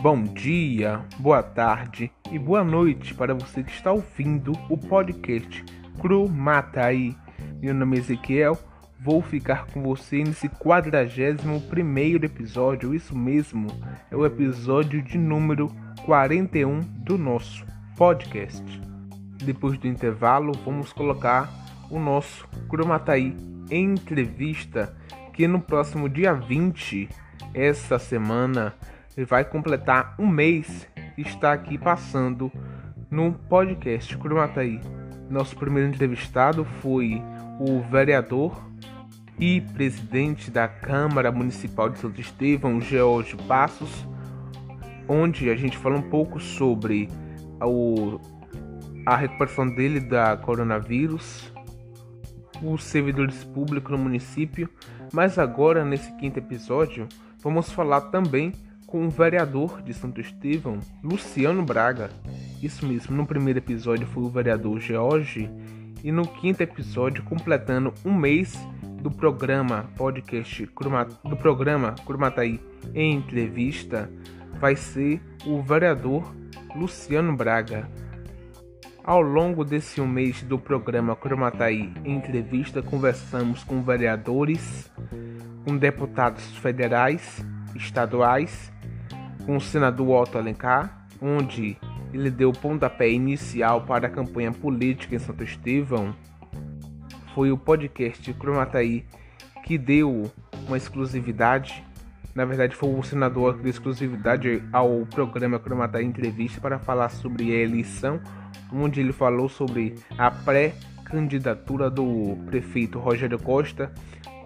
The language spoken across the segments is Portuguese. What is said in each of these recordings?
Bom dia, boa tarde e boa noite para você que está ouvindo o podcast Cru Mata aí. Meu nome é Ezequiel, vou ficar com você nesse 41 primeiro episódio, isso mesmo, é o episódio de número 41 do nosso podcast. Depois do intervalo, vamos colocar o nosso Cromataí entrevista, que no próximo dia 20, essa semana, vai completar um mês e está aqui passando no podcast Cromataí. Nosso primeiro entrevistado foi o vereador e presidente da Câmara Municipal de Santo Estevão, George Passos, onde a gente fala um pouco sobre o, a recuperação dele da coronavírus, os servidores públicos no município, mas agora nesse quinto episódio vamos falar também com o vereador de Santo Estevão, Luciano Braga. Isso mesmo, no primeiro episódio foi o vereador George e no quinto episódio, completando um mês do programa podcast do programa Cromataí em entrevista, vai ser o vereador Luciano Braga. Ao longo desse um mês do programa Cromataí entrevista, conversamos com vereadores, com deputados federais, estaduais com o senador Otto Alencar, onde ele deu o pontapé inicial para a campanha política em Santo Estevão, foi o podcast Cromataí que deu uma exclusividade. Na verdade, foi o senador que deu exclusividade ao programa Cromataí Entrevista para falar sobre a eleição, onde ele falou sobre a pré-candidatura do prefeito Rogério Costa,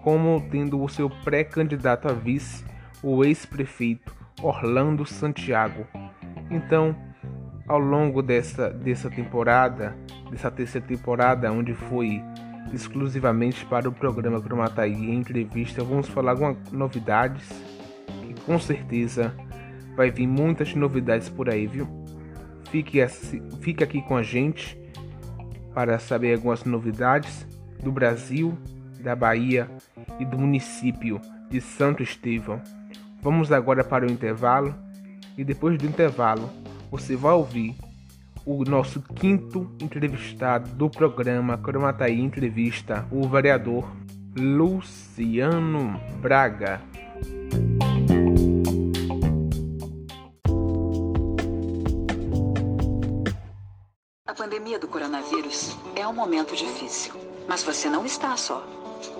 como tendo o seu pré-candidato a vice, o ex-prefeito Orlando Santiago. Então, ao longo dessa, dessa temporada, dessa terceira temporada, onde foi exclusivamente para o programa Cromataí em entrevista, vamos falar algumas novidades com certeza vai vir muitas novidades por aí, viu? Fique, fique aqui com a gente para saber algumas novidades do Brasil, da Bahia e do município de Santo Estevão. Vamos agora para o intervalo e depois do intervalo você vai ouvir o nosso quinto entrevistado do programa Cromataí Entrevista, o vereador Luciano Braga. Pandemia do coronavírus é um momento difícil, mas você não está só.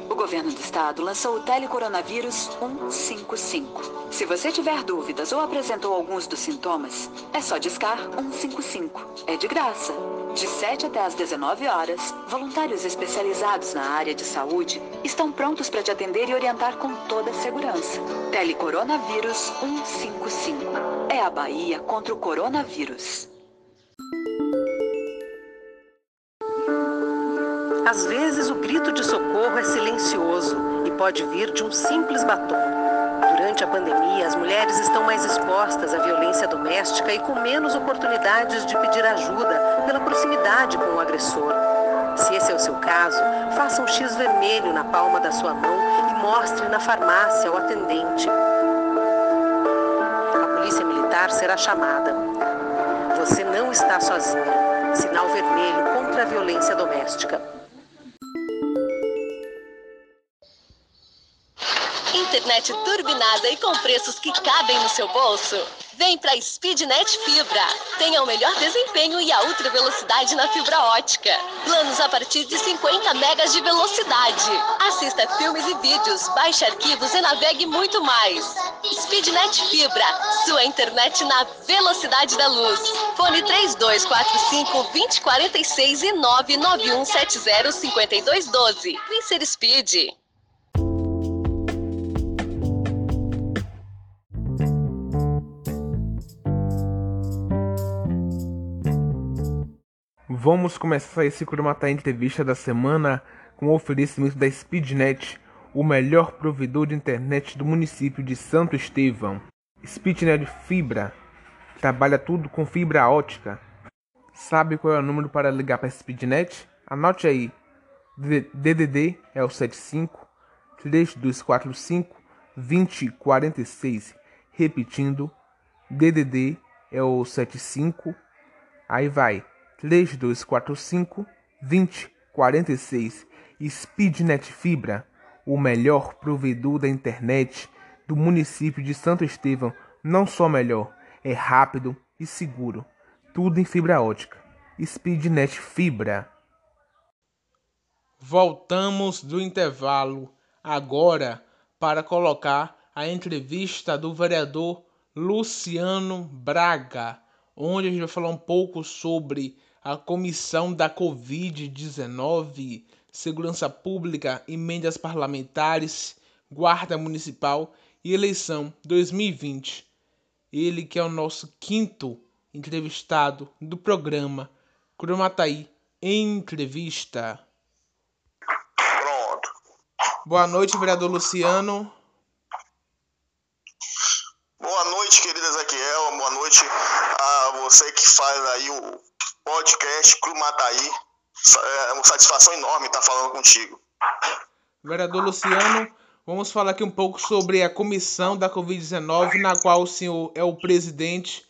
O governo do estado lançou o Telecoronavírus 155. Se você tiver dúvidas ou apresentou alguns dos sintomas, é só discar 155. É de graça. De 7 até às 19 horas, voluntários especializados na área de saúde estão prontos para te atender e orientar com toda segurança. Telecoronavírus 155. É a Bahia contra o coronavírus. Às vezes, o grito de socorro é silencioso e pode vir de um simples batom. Durante a pandemia, as mulheres estão mais expostas à violência doméstica e com menos oportunidades de pedir ajuda pela proximidade com o agressor. Se esse é o seu caso, faça um X vermelho na palma da sua mão e mostre na farmácia ao atendente. A polícia militar será chamada. Você não está sozinha. Sinal vermelho contra a violência doméstica. Internet turbinada e com preços que cabem no seu bolso? Vem para Speednet Fibra. Tenha o melhor desempenho e a ultra velocidade na fibra ótica. Planos a partir de 50 megas de velocidade. Assista filmes e vídeos, baixe arquivos e navegue muito mais. Speednet Fibra, sua internet na velocidade da luz. Fone 3245 2046 e 99170 5212. Vem ser Speed. Vamos começar esse Cromatar entrevista da semana com o oferecimento da Speednet, o melhor provedor de internet do município de Santo Estevão. Speednet Fibra trabalha tudo com fibra ótica. Sabe qual é o número para ligar para a Speednet? Anote aí. DDD é o 75 3245 2046. Repetindo, DDD é o 75. Aí vai 3245 2046. Speednet Fibra, o melhor provedor da internet do município de Santo Estevão. Não só melhor, é rápido e seguro. Tudo em fibra ótica. Speednet Fibra. Voltamos do intervalo agora para colocar a entrevista do vereador Luciano Braga, onde a gente vai falar um pouco sobre a comissão da Covid-19, segurança pública, emendas parlamentares, guarda municipal e eleição 2020. Ele que é o nosso quinto entrevistado do programa Cromataí Entrevista. Pronto. Boa noite, vereador Luciano. Boa noite, querida Ezequiel. Boa noite a você que faz aí o podcast Cromataí. É uma satisfação enorme estar falando contigo. Vereador Luciano, vamos falar aqui um pouco sobre a comissão da Covid-19, na qual o senhor é o presidente.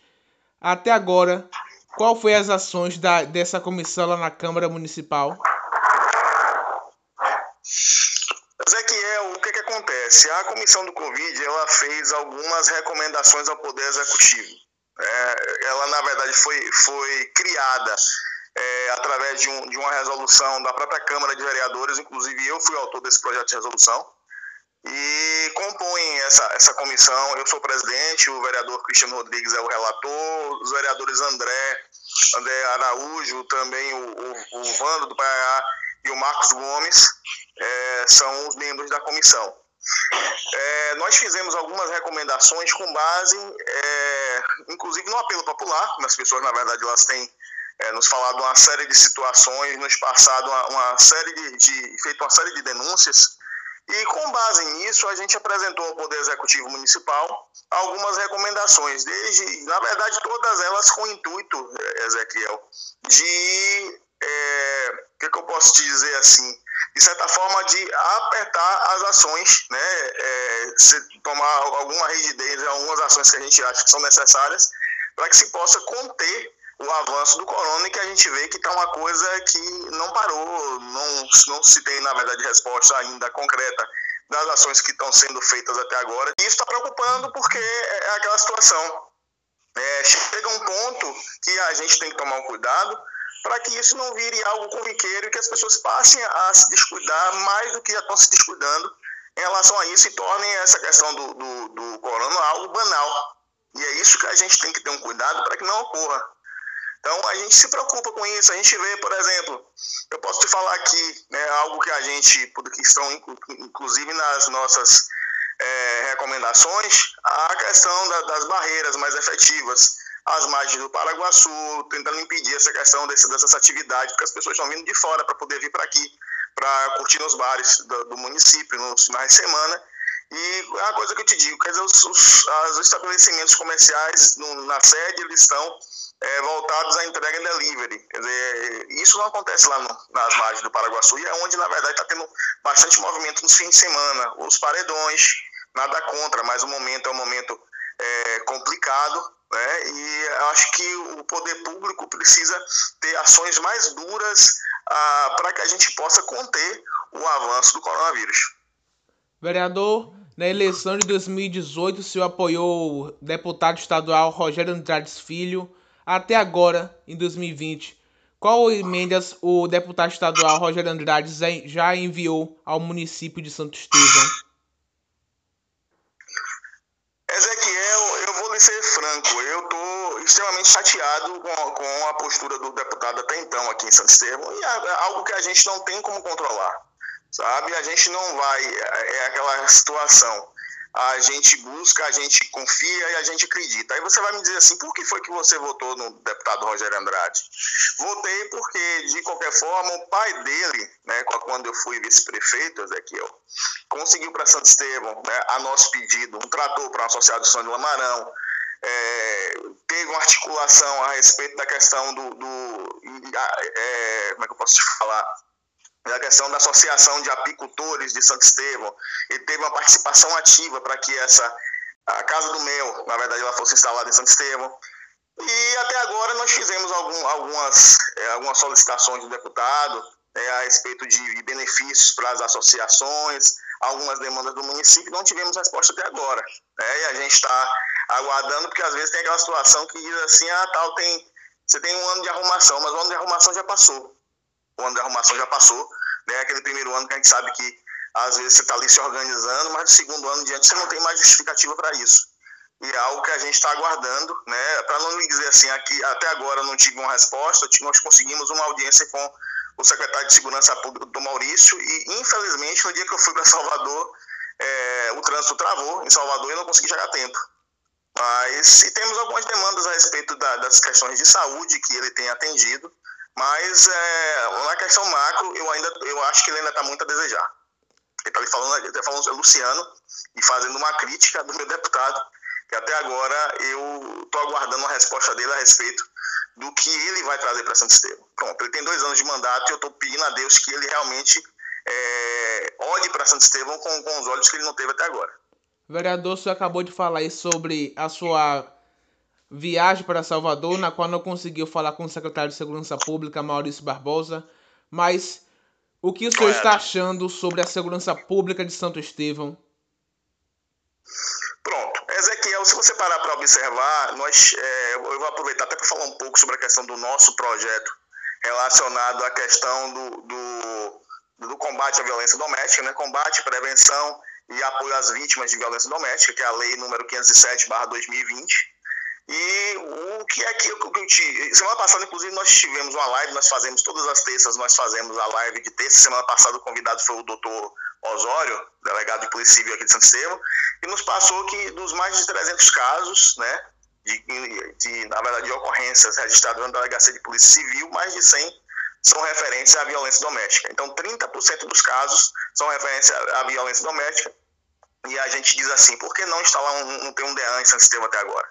Até agora, qual foi as ações da, dessa comissão lá na Câmara Municipal? Ezequiel, o que, que acontece? A comissão do Covid ela fez algumas recomendações ao Poder Executivo. É, ela, na verdade, foi, foi criada é, através de, um, de uma resolução da própria Câmara de Vereadores, inclusive eu fui autor desse projeto de resolução, e compõem essa, essa comissão. Eu sou presidente, o vereador Cristiano Rodrigues é o relator, os vereadores André, André Araújo, também o, o, o Vando do Pará e o Marcos Gomes é, são os membros da comissão. É, nós fizemos algumas recomendações com base, é, inclusive no apelo popular, as pessoas, na verdade, elas têm é, nos falado uma série de situações, nos passado uma, uma série de, de, feito uma série de denúncias e com base nisso, a gente apresentou ao Poder Executivo Municipal algumas recomendações, desde, na verdade, todas elas com o intuito, eh, Ezequiel, de, é, que, que, eu posso te dizer assim, de certa forma, de apertar as ações, né, é, tomar alguma rigidez em algumas ações que a gente acha que são necessárias, para que se possa conter o avanço do corona e que a gente vê que está uma coisa que não parou, não, não se tem, na verdade, resposta ainda concreta das ações que estão sendo feitas até agora. E isso está preocupando porque é, é aquela situação. É, chega um ponto que a gente tem que tomar um cuidado para que isso não vire algo corriqueiro e que as pessoas passem a se descuidar mais do que já estão se descuidando em relação a isso e tornem essa questão do, do, do corona algo banal. E é isso que a gente tem que ter um cuidado para que não ocorra. Então a gente se preocupa com isso. A gente vê, por exemplo, eu posso te falar aqui né, algo que a gente, que estão inclusive nas nossas é, recomendações, a questão da, das barreiras mais efetivas, as margens do Paraguaçu, tentando impedir essa questão desse, dessas atividades, porque as pessoas estão vindo de fora para poder vir para aqui, para curtir nos bares do, do município nos finais de semana. E é uma coisa que eu te digo, quer dizer, os, os, os estabelecimentos comerciais no, na sede, eles estão é, voltados à entrega delivery. Quer dizer, isso não acontece lá no, nas margens do Paraguaçu, e é onde, na verdade, está tendo bastante movimento nos fins de semana. Os paredões, nada contra, mas o momento é um momento é, complicado, né? e acho que o poder público precisa ter ações mais duras ah, para que a gente possa conter o avanço do coronavírus. Vereador, na eleição de 2018, o senhor apoiou o deputado estadual Rogério Andrades Filho até agora, em 2020, qual emendas o deputado estadual Rogério Andrade já enviou ao município de Santo Estevão? Ezequiel, ser franco, eu estou extremamente chateado com, com a postura do deputado até então aqui em Santo Estevão, e é algo que a gente não tem como controlar, sabe? A gente não vai, é, é aquela situação a gente busca, a gente confia e a gente acredita. Aí você vai me dizer assim, por que foi que você votou no deputado Rogério Andrade? Votei porque, de qualquer forma, o pai dele, né, quando eu fui vice-prefeito, Ezequiel, conseguiu para Santo Estevão, né, a nosso pedido, um trator para o associado de de Lamarão, é, uma articulação a respeito da questão do, do é, como é que eu posso te falar, a questão da Associação de Apicultores de Santo Estevão. Ele teve uma participação ativa para que essa a Casa do Mel, na verdade, ela fosse instalada em Santo Estevão. E até agora nós fizemos algum, algumas, é, algumas solicitações do deputado é, a respeito de benefícios para as associações, algumas demandas do município, não tivemos resposta até agora. Né? E a gente está aguardando, porque às vezes tem aquela situação que diz assim, ah, tal, tem, você tem um ano de arrumação, mas o ano de arrumação já passou. O ano de arrumação já passou, né? Aquele primeiro ano que a gente sabe que às vezes você está ali se organizando, mas no segundo ano diante você não tem mais justificativa para isso. E é algo que a gente está aguardando, né? Para não lhe dizer assim, aqui até agora não tive uma resposta, nós conseguimos uma audiência com o secretário de Segurança Pública do Maurício e infelizmente no dia que eu fui para Salvador é, o trânsito travou em Salvador e eu não consegui chegar a tempo. Mas e temos algumas demandas a respeito da, das questões de saúde que ele tem atendido, mas é, na questão macro eu ainda eu acho que ele ainda está muito a desejar. Ele está falando, tá falando Luciano e fazendo uma crítica do meu deputado, que até agora eu estou aguardando uma resposta dele a respeito do que ele vai trazer para Santo Estevão. Pronto, ele tem dois anos de mandato e eu estou pedindo a Deus que ele realmente é, olhe para Santo Estevão com, com os olhos que ele não teve até agora. Vereador, você acabou de falar aí sobre a sua viagem para Salvador, na qual não conseguiu falar com o secretário de Segurança Pública, Maurício Barbosa, mas o que o senhor está achando sobre a segurança pública de Santo Estevão? Pronto. Ezequiel, se você parar para observar, nós, é, eu vou aproveitar até para falar um pouco sobre a questão do nosso projeto relacionado à questão do, do, do combate à violência doméstica, né? combate, prevenção e apoio às vítimas de violência doméstica, que é a lei número 507/2020. E o que é que eu, te. Semana passada, inclusive, nós tivemos uma live, nós fazemos todas as terças, nós fazemos a live de terça. Semana passada, o convidado foi o doutor Osório, delegado de Polícia Civil aqui de Santo Estevão, e nos passou que dos mais de 300 casos, né, de, de, na verdade, de ocorrências registradas na Delegacia de Polícia Civil, mais de 100 são referentes à violência doméstica. Então, 30% dos casos são referentes à violência doméstica. E a gente diz assim, por que não instalar um, um, um DEAN em Santo Estevão até agora?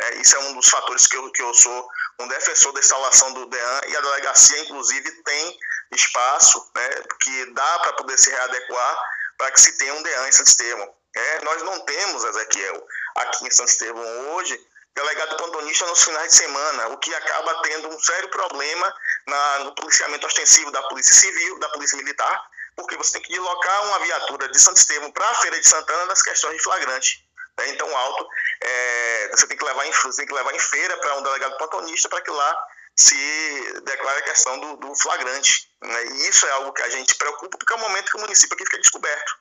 É, isso é um dos fatores que eu, que eu sou um defensor da instalação do DEAN e a delegacia, inclusive, tem espaço né, que dá para poder se readequar para que se tenha um DEAN em Santo Estevão. É, nós não temos, Ezequiel, aqui em Santo Estevão hoje, delegado plantonista nos finais de semana, o que acaba tendo um sério problema na, no policiamento ostensivo da Polícia Civil, da Polícia Militar, porque você tem que deslocar uma viatura de Santo Estevão para a Feira de Santana nas questões de flagrante né, em tão alto, é, você, tem que levar em, tem que levar em feira para um delegado plantonista para que lá se declare a questão do, do flagrante. Né? E isso é algo que a gente preocupa, porque é o momento que o município aqui fica descoberto.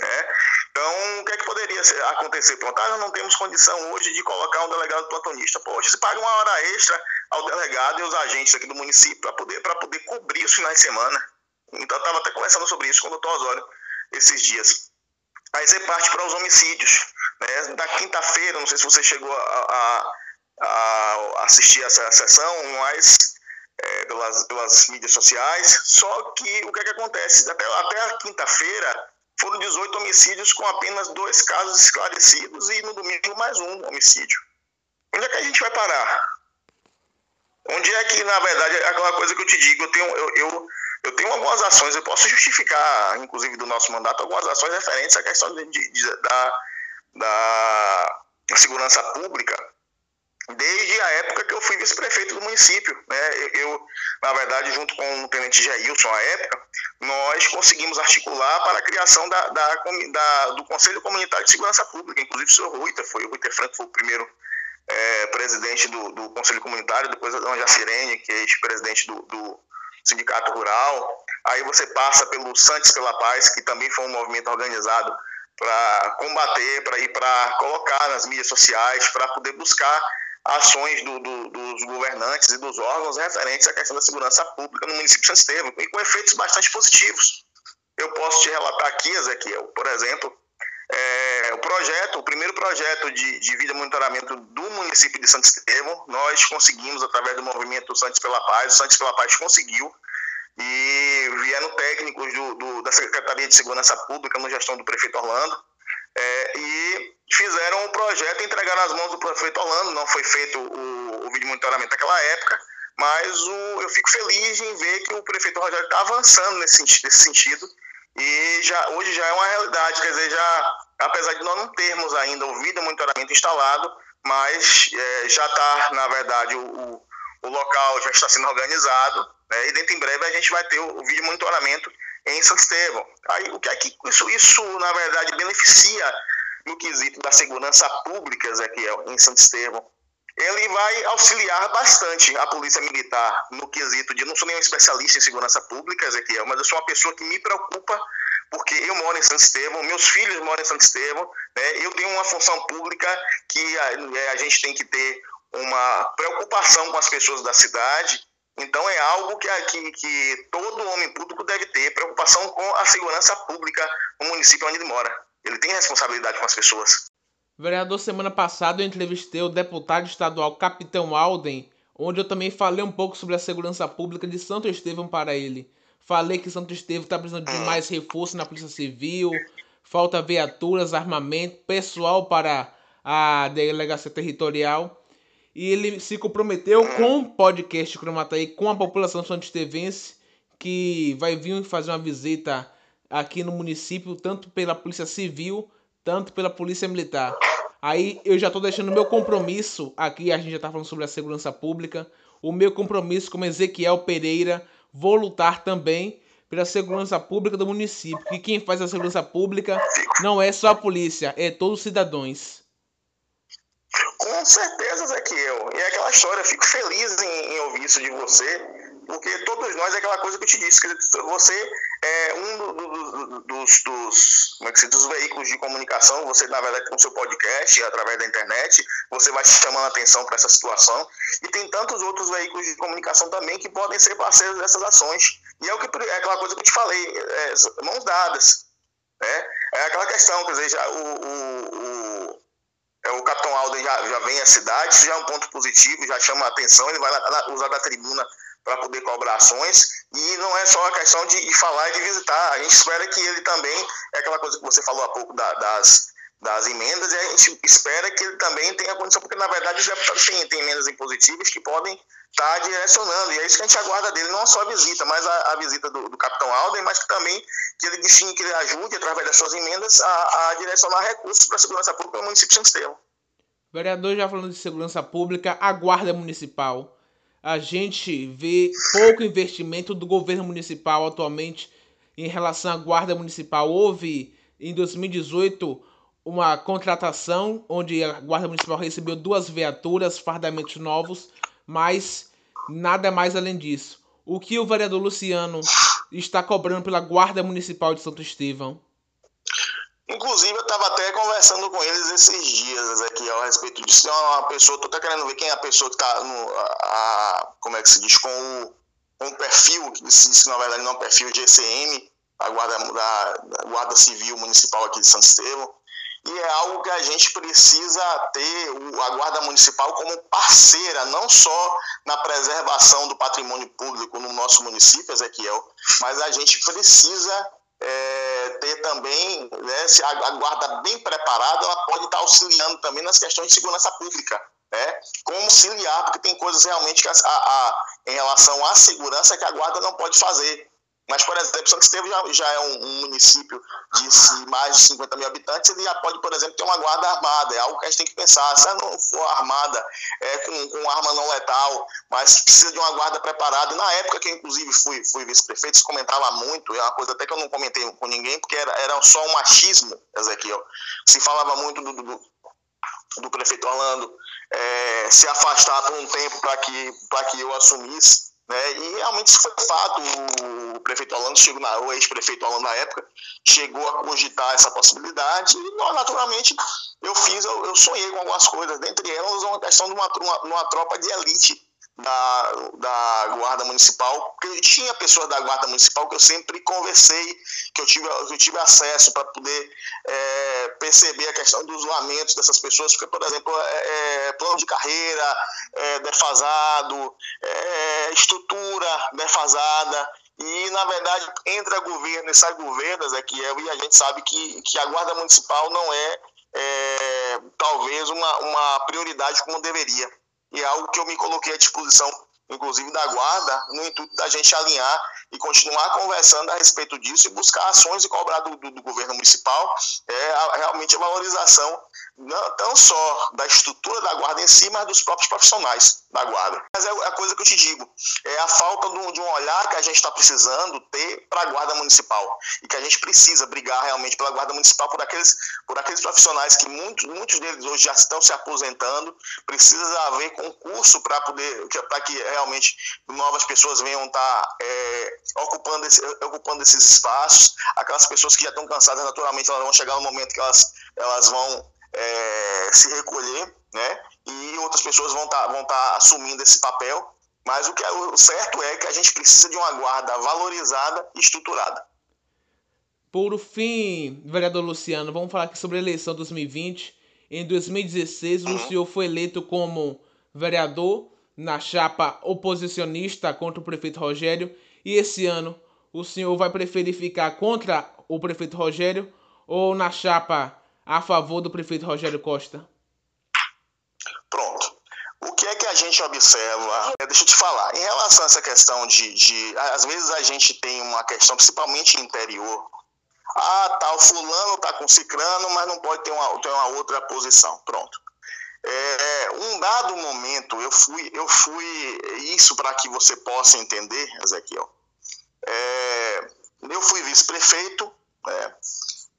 Né? Então, o que é que poderia acontecer? Pronto, ah, não temos condição hoje de colocar um delegado plantonista. Poxa, se paga uma hora extra ao delegado e aos agentes aqui do município para poder, poder cobrir os finais de semana. Então, eu estava até conversando sobre isso com o doutor Osório esses dias. Aí você parte para os homicídios. Né? Da quinta-feira, não sei se você chegou a, a, a assistir essa sessão, mas é, pelas, pelas mídias sociais. Só que o que, é que acontece? Até, até a quinta-feira foram 18 homicídios com apenas dois casos esclarecidos e no domingo mais um homicídio. Onde é que a gente vai parar? Onde é que, na verdade, é aquela coisa que eu te digo, eu tenho, eu, eu, eu tenho algumas ações, eu posso justificar, inclusive do nosso mandato, algumas ações referentes à questão de, de, de, da, da segurança pública desde a época que eu fui vice-prefeito do município. Né? Eu, na verdade, junto com o tenente Jailson, à época, nós conseguimos articular para a criação da, da, da, do Conselho Comunitário de Segurança Pública. Inclusive, o senhor Ruiter foi, o Ruiter Franco foi o primeiro é, presidente do, do, Conselho Comunitário, depois a dona Jacirene, que é ex-presidente do, do Sindicato Rural. Aí você passa pelo Santos pela Paz, que também foi um movimento organizado para combater, para ir para colocar nas mídias sociais, para poder buscar ações do, do, dos governantes e dos órgãos referentes à questão da segurança pública no município de São Estevam, e com efeitos bastante positivos. Eu posso te relatar aqui, Ezequiel, por exemplo, é, o projeto, o primeiro projeto de, de vida monitoramento do município de Santo Estevão, nós conseguimos através do movimento Santos pela Paz, o Santos pela Paz conseguiu, e vieram técnicos do, do, da Secretaria de Segurança Pública no gestão do prefeito Orlando é, e fizeram o projeto entregaram nas mãos do prefeito Orlando. Não foi feito o, o vídeo monitoramento naquela época, mas o, eu fico feliz em ver que o prefeito Rogério está avançando nesse, nesse sentido e já, hoje já é uma realidade, quer dizer, já, apesar de nós não termos ainda o vídeo monitoramento instalado, mas é, já está, na verdade, o, o, o, local já está sendo organizado né, e dentro em breve a gente vai ter o, o vídeo monitoramento em São Estevão. Aí, o que é que isso, isso, na verdade, beneficia no quesito da segurança pública, Ezequiel, em São Estevão? Ele vai auxiliar bastante a Polícia Militar no quesito de. Não sou nenhum especialista em segurança pública, Ezequiel, mas eu sou uma pessoa que me preocupa porque eu moro em Santo Estevão, meus filhos moram em Santo Estevão, né? eu tenho uma função pública que a, é, a gente tem que ter uma preocupação com as pessoas da cidade então é algo que, que, que todo homem público deve ter, preocupação com a segurança pública no município onde ele mora. Ele tem responsabilidade com as pessoas. Vereador, semana passada eu entrevistei o deputado estadual Capitão Alden, onde eu também falei um pouco sobre a segurança pública de Santo Estevão para ele. Falei que Santo Estevão está precisando de mais reforço na Polícia Civil, falta viaturas, armamento, pessoal para a delegacia territorial e ele se comprometeu com o podcast Cromataí, com a população santistevense, que vai vir fazer uma visita aqui no município, tanto pela Polícia Civil, tanto pela Polícia Militar. Aí eu já estou deixando o meu compromisso, aqui a gente já está falando sobre a segurança pública, o meu compromisso como Ezequiel Pereira, vou lutar também pela segurança pública do município, que quem faz a segurança pública não é só a polícia, é todos os cidadãos. Com certeza, Ezequiel. E é aquela história, eu fico feliz em, em, ouvir isso de você, porque todos nós é aquela coisa que eu te disse, que você é um do, do, dos, dos, como é que se, dos veículos de comunicação, você, na verdade, com seu podcast, através da internet, você vai chamando atenção para essa situação. E tem tantos outros veículos de comunicação também que podem ser parceiros dessas ações. E é, o que, é aquela coisa que eu te falei, é, mãos dadas. Né? É aquela questão, quer dizer, já, o, o, o o Capitão Alden já, já vem à cidade, isso já é um ponto positivo, já chama a atenção, ele vai usar da tribuna para poder cobrar ações, e não é só a questão de, de, falar e de visitar, a gente espera que ele também, é aquela coisa que você falou há pouco da, das, das emendas, e a gente espera que ele também tenha condição, porque na verdade os deputados têm, têm emendas impositivas que podem estar tá direcionando, e é isso que a gente aguarda dele, não só a visita, mas a, a visita do, do Capitão Alden, mas que também que ele destine, que ele ajude, através das suas emendas, a, a direcionar recursos para a segurança pública no município de São. Vereador, já falando de segurança pública, a Guarda Municipal. A gente vê pouco investimento do governo municipal atualmente em relação à Guarda Municipal. Houve, em 2018, uma contratação onde a Guarda Municipal recebeu duas viaturas, fardamentos novos, mas nada mais além disso. O que o vereador Luciano está cobrando pela Guarda Municipal de Santo Estevão? Inclusive, eu estava até conversando com eles esses dias aqui a respeito disso. É uma pessoa, estou até querendo ver quem é a pessoa que está no. A, como é que se diz? Com o, perfil, se na verdade não é um perfil de ECM, a Guarda, da, da Guarda Civil Municipal aqui de Santo Estevão. E é algo que a gente precisa ter a Guarda Municipal como parceira, não só na preservação do patrimônio público no nosso município, Ezequiel, mas a gente precisa é, ter também, né, a, a, guarda bem preparada, ela pode estar auxiliando também nas questões de segurança pública. Né? Como auxiliar, porque tem coisas realmente que a, a, em relação à segurança que a guarda não pode fazer. Mas, por exemplo, Santo Estevão já, já é um, um, município de mais de 50 mil habitantes, ele já pode, por exemplo, ter uma guarda armada. É algo que a gente tem que pensar. Se ela não for armada, é, com, com arma não letal, mas precisa de uma guarda preparada. Na época que eu, inclusive, fui, fui vice-prefeito, se comentava muito, é uma coisa até que eu não comentei com ninguém, porque era, era só um machismo, Ezequiel. Se falava muito do, do, do prefeito Orlando é, se afastar por um tempo para que, que eu assumisse. Né? E realmente isso foi fato. O prefeito Orlando chegou na, o ex-prefeito Orlando na época chegou a cogitar essa possibilidade e naturalmente eu fiz, eu, eu sonhei com algumas coisas, dentre elas uma questão de uma, uma, uma tropa de elite da, da Guarda Municipal, porque tinha pessoas da Guarda Municipal que eu sempre conversei, que eu tive, eu tive acesso para poder é, perceber a questão dos lamentos dessas pessoas, porque, por exemplo, é, é, plano de carreira é, defasado, é, estrutura defasada, e, na verdade, entra governo e sai governo, Zé Kiel, e a gente sabe que, que a Guarda Municipal não é, é talvez uma, uma prioridade como deveria e é algo que eu me coloquei à disposição inclusive da guarda, no intuito da gente alinhar e continuar conversando a respeito disso e buscar ações e cobrar do, do, do governo municipal é, a, realmente a valorização não, não só da estrutura da guarda em si, mas dos próprios profissionais da guarda. Mas é a coisa que eu te digo, é a falta de um, de um olhar que a gente está precisando ter para a guarda municipal. E que a gente precisa brigar realmente pela guarda municipal por aqueles, por aqueles profissionais que muitos, muitos deles hoje já estão se aposentando, precisa haver concurso para poder, para que realmente novas pessoas venham estar tá, é, ocupando, esse, ocupando esses espaços, aquelas pessoas que já estão cansadas naturalmente, elas vão chegar no momento que elas, elas vão é, se recolher, né? E outras pessoas vão estar tá, vão tá assumindo esse papel. Mas o que é o certo é que a gente precisa de uma guarda valorizada e estruturada. Por fim, vereador Luciano, vamos falar aqui sobre a eleição 2020. Em 2016, uhum. o senhor foi eleito como vereador na chapa oposicionista contra o prefeito Rogério. E esse ano, o senhor vai preferir ficar contra o prefeito Rogério ou na chapa a favor do prefeito Rogério Costa? Pronto. O que é que a gente observa? É, deixa eu te falar, em relação a essa questão de, de. Às vezes a gente tem uma questão, principalmente interior. Ah, tá, o fulano tá com cicrano, mas não pode ter uma, ter uma outra posição. Pronto. É, um dado momento, eu fui, eu fui isso para que você possa entender, Ezequiel. É, eu fui vice-prefeito, né,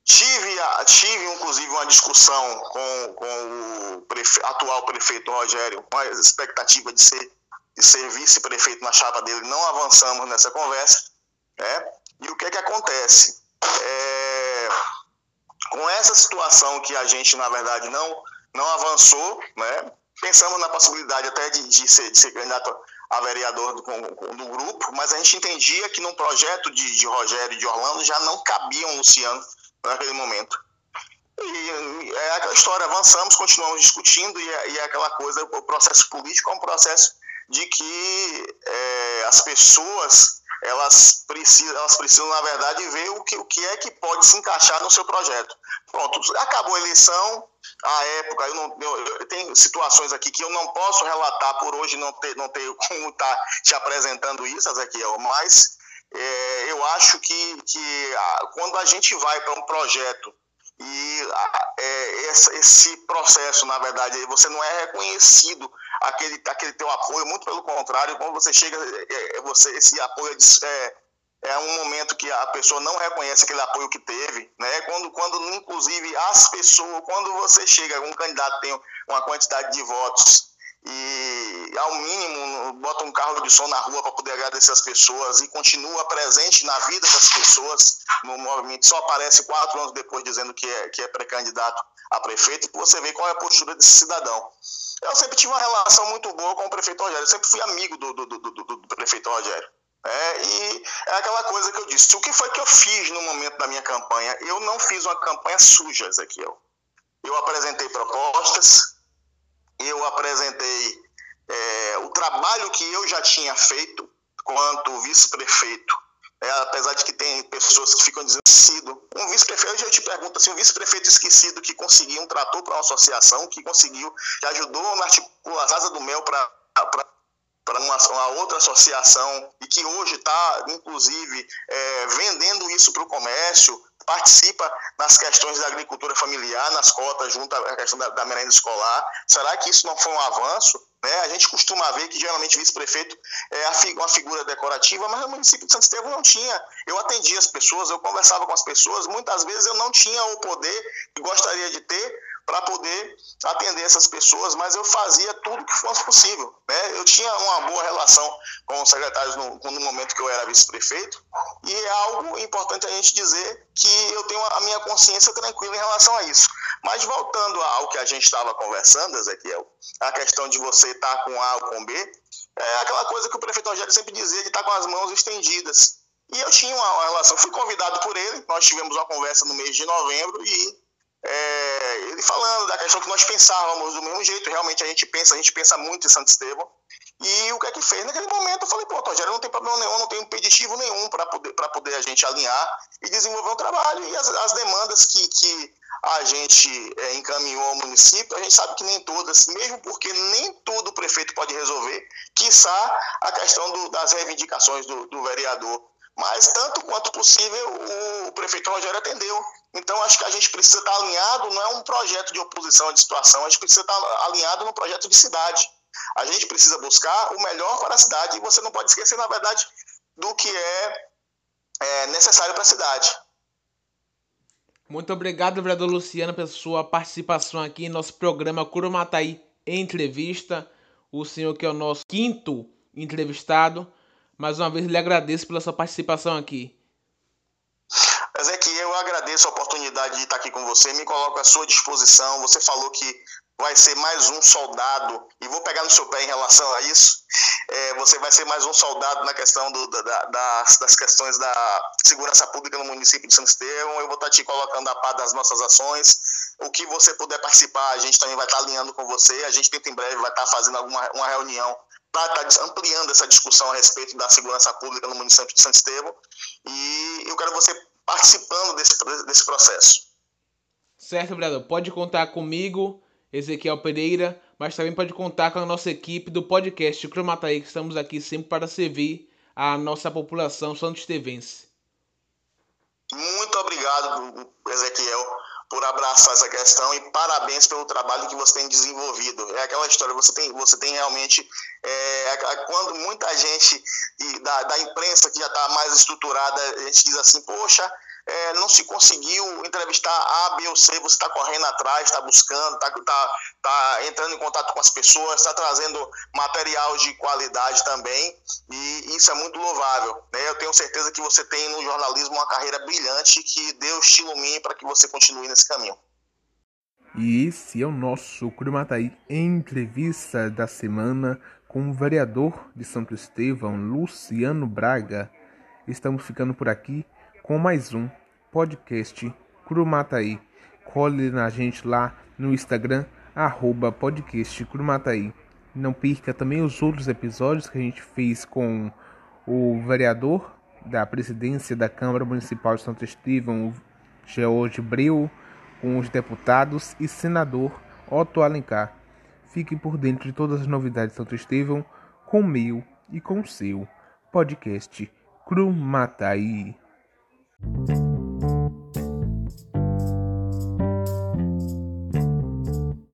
Tive, tive inclusive, uma discussão com, com o prefe, atual prefeito Rogério, com a expectativa de ser, de ser vice-prefeito na chapa dele. Não avançamos nessa conversa. Né? E o que, é que acontece? É, com essa situação que a gente, na verdade, não, não avançou, né? pensamos na possibilidade até de, de, ser, de ser candidato a vereador do, do, grupo, mas a gente entendia que num projeto de, de Rogério e de Orlando já não cabia um Luciano naquele momento. E é aquela história, avançamos, continuamos discutindo, e é, e é aquela coisa, o processo político é um processo de que é, as pessoas elas precisam, elas precisam, na verdade, ver o que, o que é que pode se encaixar no seu projeto. Pronto, acabou a eleição, a época, eu, não, eu, eu tenho situações aqui que eu não posso relatar por hoje, não ter, não ter como estar tá te apresentando isso, Ezequiel, mas é, eu acho que, que a, quando a gente vai para um projeto e a, é, esse, esse, processo, na verdade, você não é reconhecido aquele, aquele teu apoio, muito pelo contrário, quando você chega, é, é você, esse apoio é, é um momento que a pessoa não reconhece aquele apoio que teve, né? Quando, quando inclusive as pessoas, quando você chega, um candidato tem uma quantidade de votos e ao mínimo bota um carro de som na rua para poder agradecer as pessoas e continua presente na vida das pessoas no movimento, só aparece quatro anos depois dizendo que é, que é pré-candidato a prefeito, você vê qual é a postura desse cidadão. Eu sempre tive uma relação muito boa com o prefeito Rogério, sempre fui amigo do, do, do, do, do prefeito Rogério. É, e é aquela coisa que eu disse. O que foi que eu fiz no momento da minha campanha? Eu não fiz uma campanha suja, Ezequiel. Eu apresentei propostas, eu apresentei é, o trabalho que eu já tinha feito quanto vice-prefeito. É, apesar de que tem pessoas que ficam dizendo esquecido. Um vice-prefeito, eu te pergunto assim, um vice-prefeito esquecido que conseguiu um trator para uma associação, que conseguiu, que ajudou na articulação Asa do Mel para para uma, uma, outra associação e que hoje está, inclusive, é, vendendo isso para o comércio, participa nas questões da agricultura familiar, nas cotas, junto à questão da, da merenda escolar. Será que isso não foi um avanço? Né? A gente costuma ver que geralmente o vice-prefeito é uma figura decorativa, mas no município de Santo Estevão não tinha. Eu atendia as pessoas, eu conversava com as pessoas, muitas vezes eu não tinha o poder que gostaria de ter para poder atender essas pessoas, mas eu fazia tudo que fosse possível. Né? Eu tinha uma boa relação com os secretários no, no momento que eu era vice-prefeito, e é algo importante a gente dizer que eu tenho a minha consciência tranquila em relação a isso. Mas voltando ao que a gente estava conversando, Ezequiel, a questão de você estar tá com A ou com B, é aquela coisa que o prefeito Rogério sempre dizia de estar tá com as mãos estendidas. E eu tinha uma, relação, fui convidado por ele, nós tivemos uma conversa no mês de novembro e é, ele falando da questão que nós pensávamos do mesmo jeito, realmente a gente pensa, a gente pensa muito em Santo Estevão. E o que é que fez? Naquele momento eu falei, pô, Rogério, não tem problema nenhum, não tem impeditivo nenhum para poder, poder a gente alinhar e desenvolver um trabalho. E as, as demandas que, que a gente é, encaminhou ao município, a gente sabe que nem todas, mesmo porque nem tudo o prefeito pode resolver, quiçá a questão do, das reivindicações do, do, vereador. Mas, tanto quanto possível, o, prefeito Rogério atendeu. Então, acho que a gente precisa estar alinhado, não é um projeto de oposição de situação, a gente precisa estar alinhado no projeto de cidade. A gente precisa buscar o melhor para a cidade e você não pode esquecer, na verdade, do que é, é necessário para a cidade. Muito obrigado, vereador Luciano, pela sua participação aqui em nosso programa Curumataí Entrevista. O senhor que é o nosso quinto entrevistado. Mais uma vez lhe agradeço pela sua participação aqui. Ezequiel, eu agradeço a oportunidade de estar aqui com você, me coloco à sua disposição. Você falou que vai ser mais um soldado, e vou pegar no seu pé em relação a isso, é, você vai ser mais um soldado na questão do, da, das, das, questões da segurança pública no município de São Estevão, eu vou estar te colocando a par das nossas ações, o que você puder participar, a gente também vai estar alinhando com você, a gente tenta em breve vai estar fazendo alguma uma reunião para estar ampliando essa discussão a respeito da segurança pública no município de São Estevão, e eu quero você participando desse, desse processo. Certo, vereador, pode contar comigo, Ezequiel Pereira, mas também pode contar com a nossa equipe do podcast Cromataí, que estamos aqui sempre para servir a nossa população santo-estevense. Muito obrigado, Ezequiel, por abraçar essa questão e parabéns pelo trabalho que você tem desenvolvido. É aquela história, você tem, você tem realmente, é, quando muita gente da, da imprensa que já está mais estruturada, a gente diz assim, poxa, é, não se conseguiu entrevistar A, B ou C, você está correndo atrás, está buscando, está tá, tá entrando em contato com as pessoas, está trazendo material de qualidade também, e isso é muito louvável. Né? Eu tenho certeza que você tem no jornalismo uma carreira brilhante, que Deus te ilumine para que você continue nesse caminho. E esse é o nosso Curumataí entrevista da semana com o vereador de Santo Estevão, Luciano Braga. Estamos ficando por aqui com mais um podcast Curumataí. Cole na gente lá no Instagram, arroba podcast Curumataí. Não perca também os outros episódios que a gente fez com o vereador da presidência da Câmara Municipal de Santo Estevão, George Breu, com os deputados e senador Otto Alencar. Fiquem por dentro de todas as novidades de Santo Estevão com o meu e com o seu podcast Crumataí.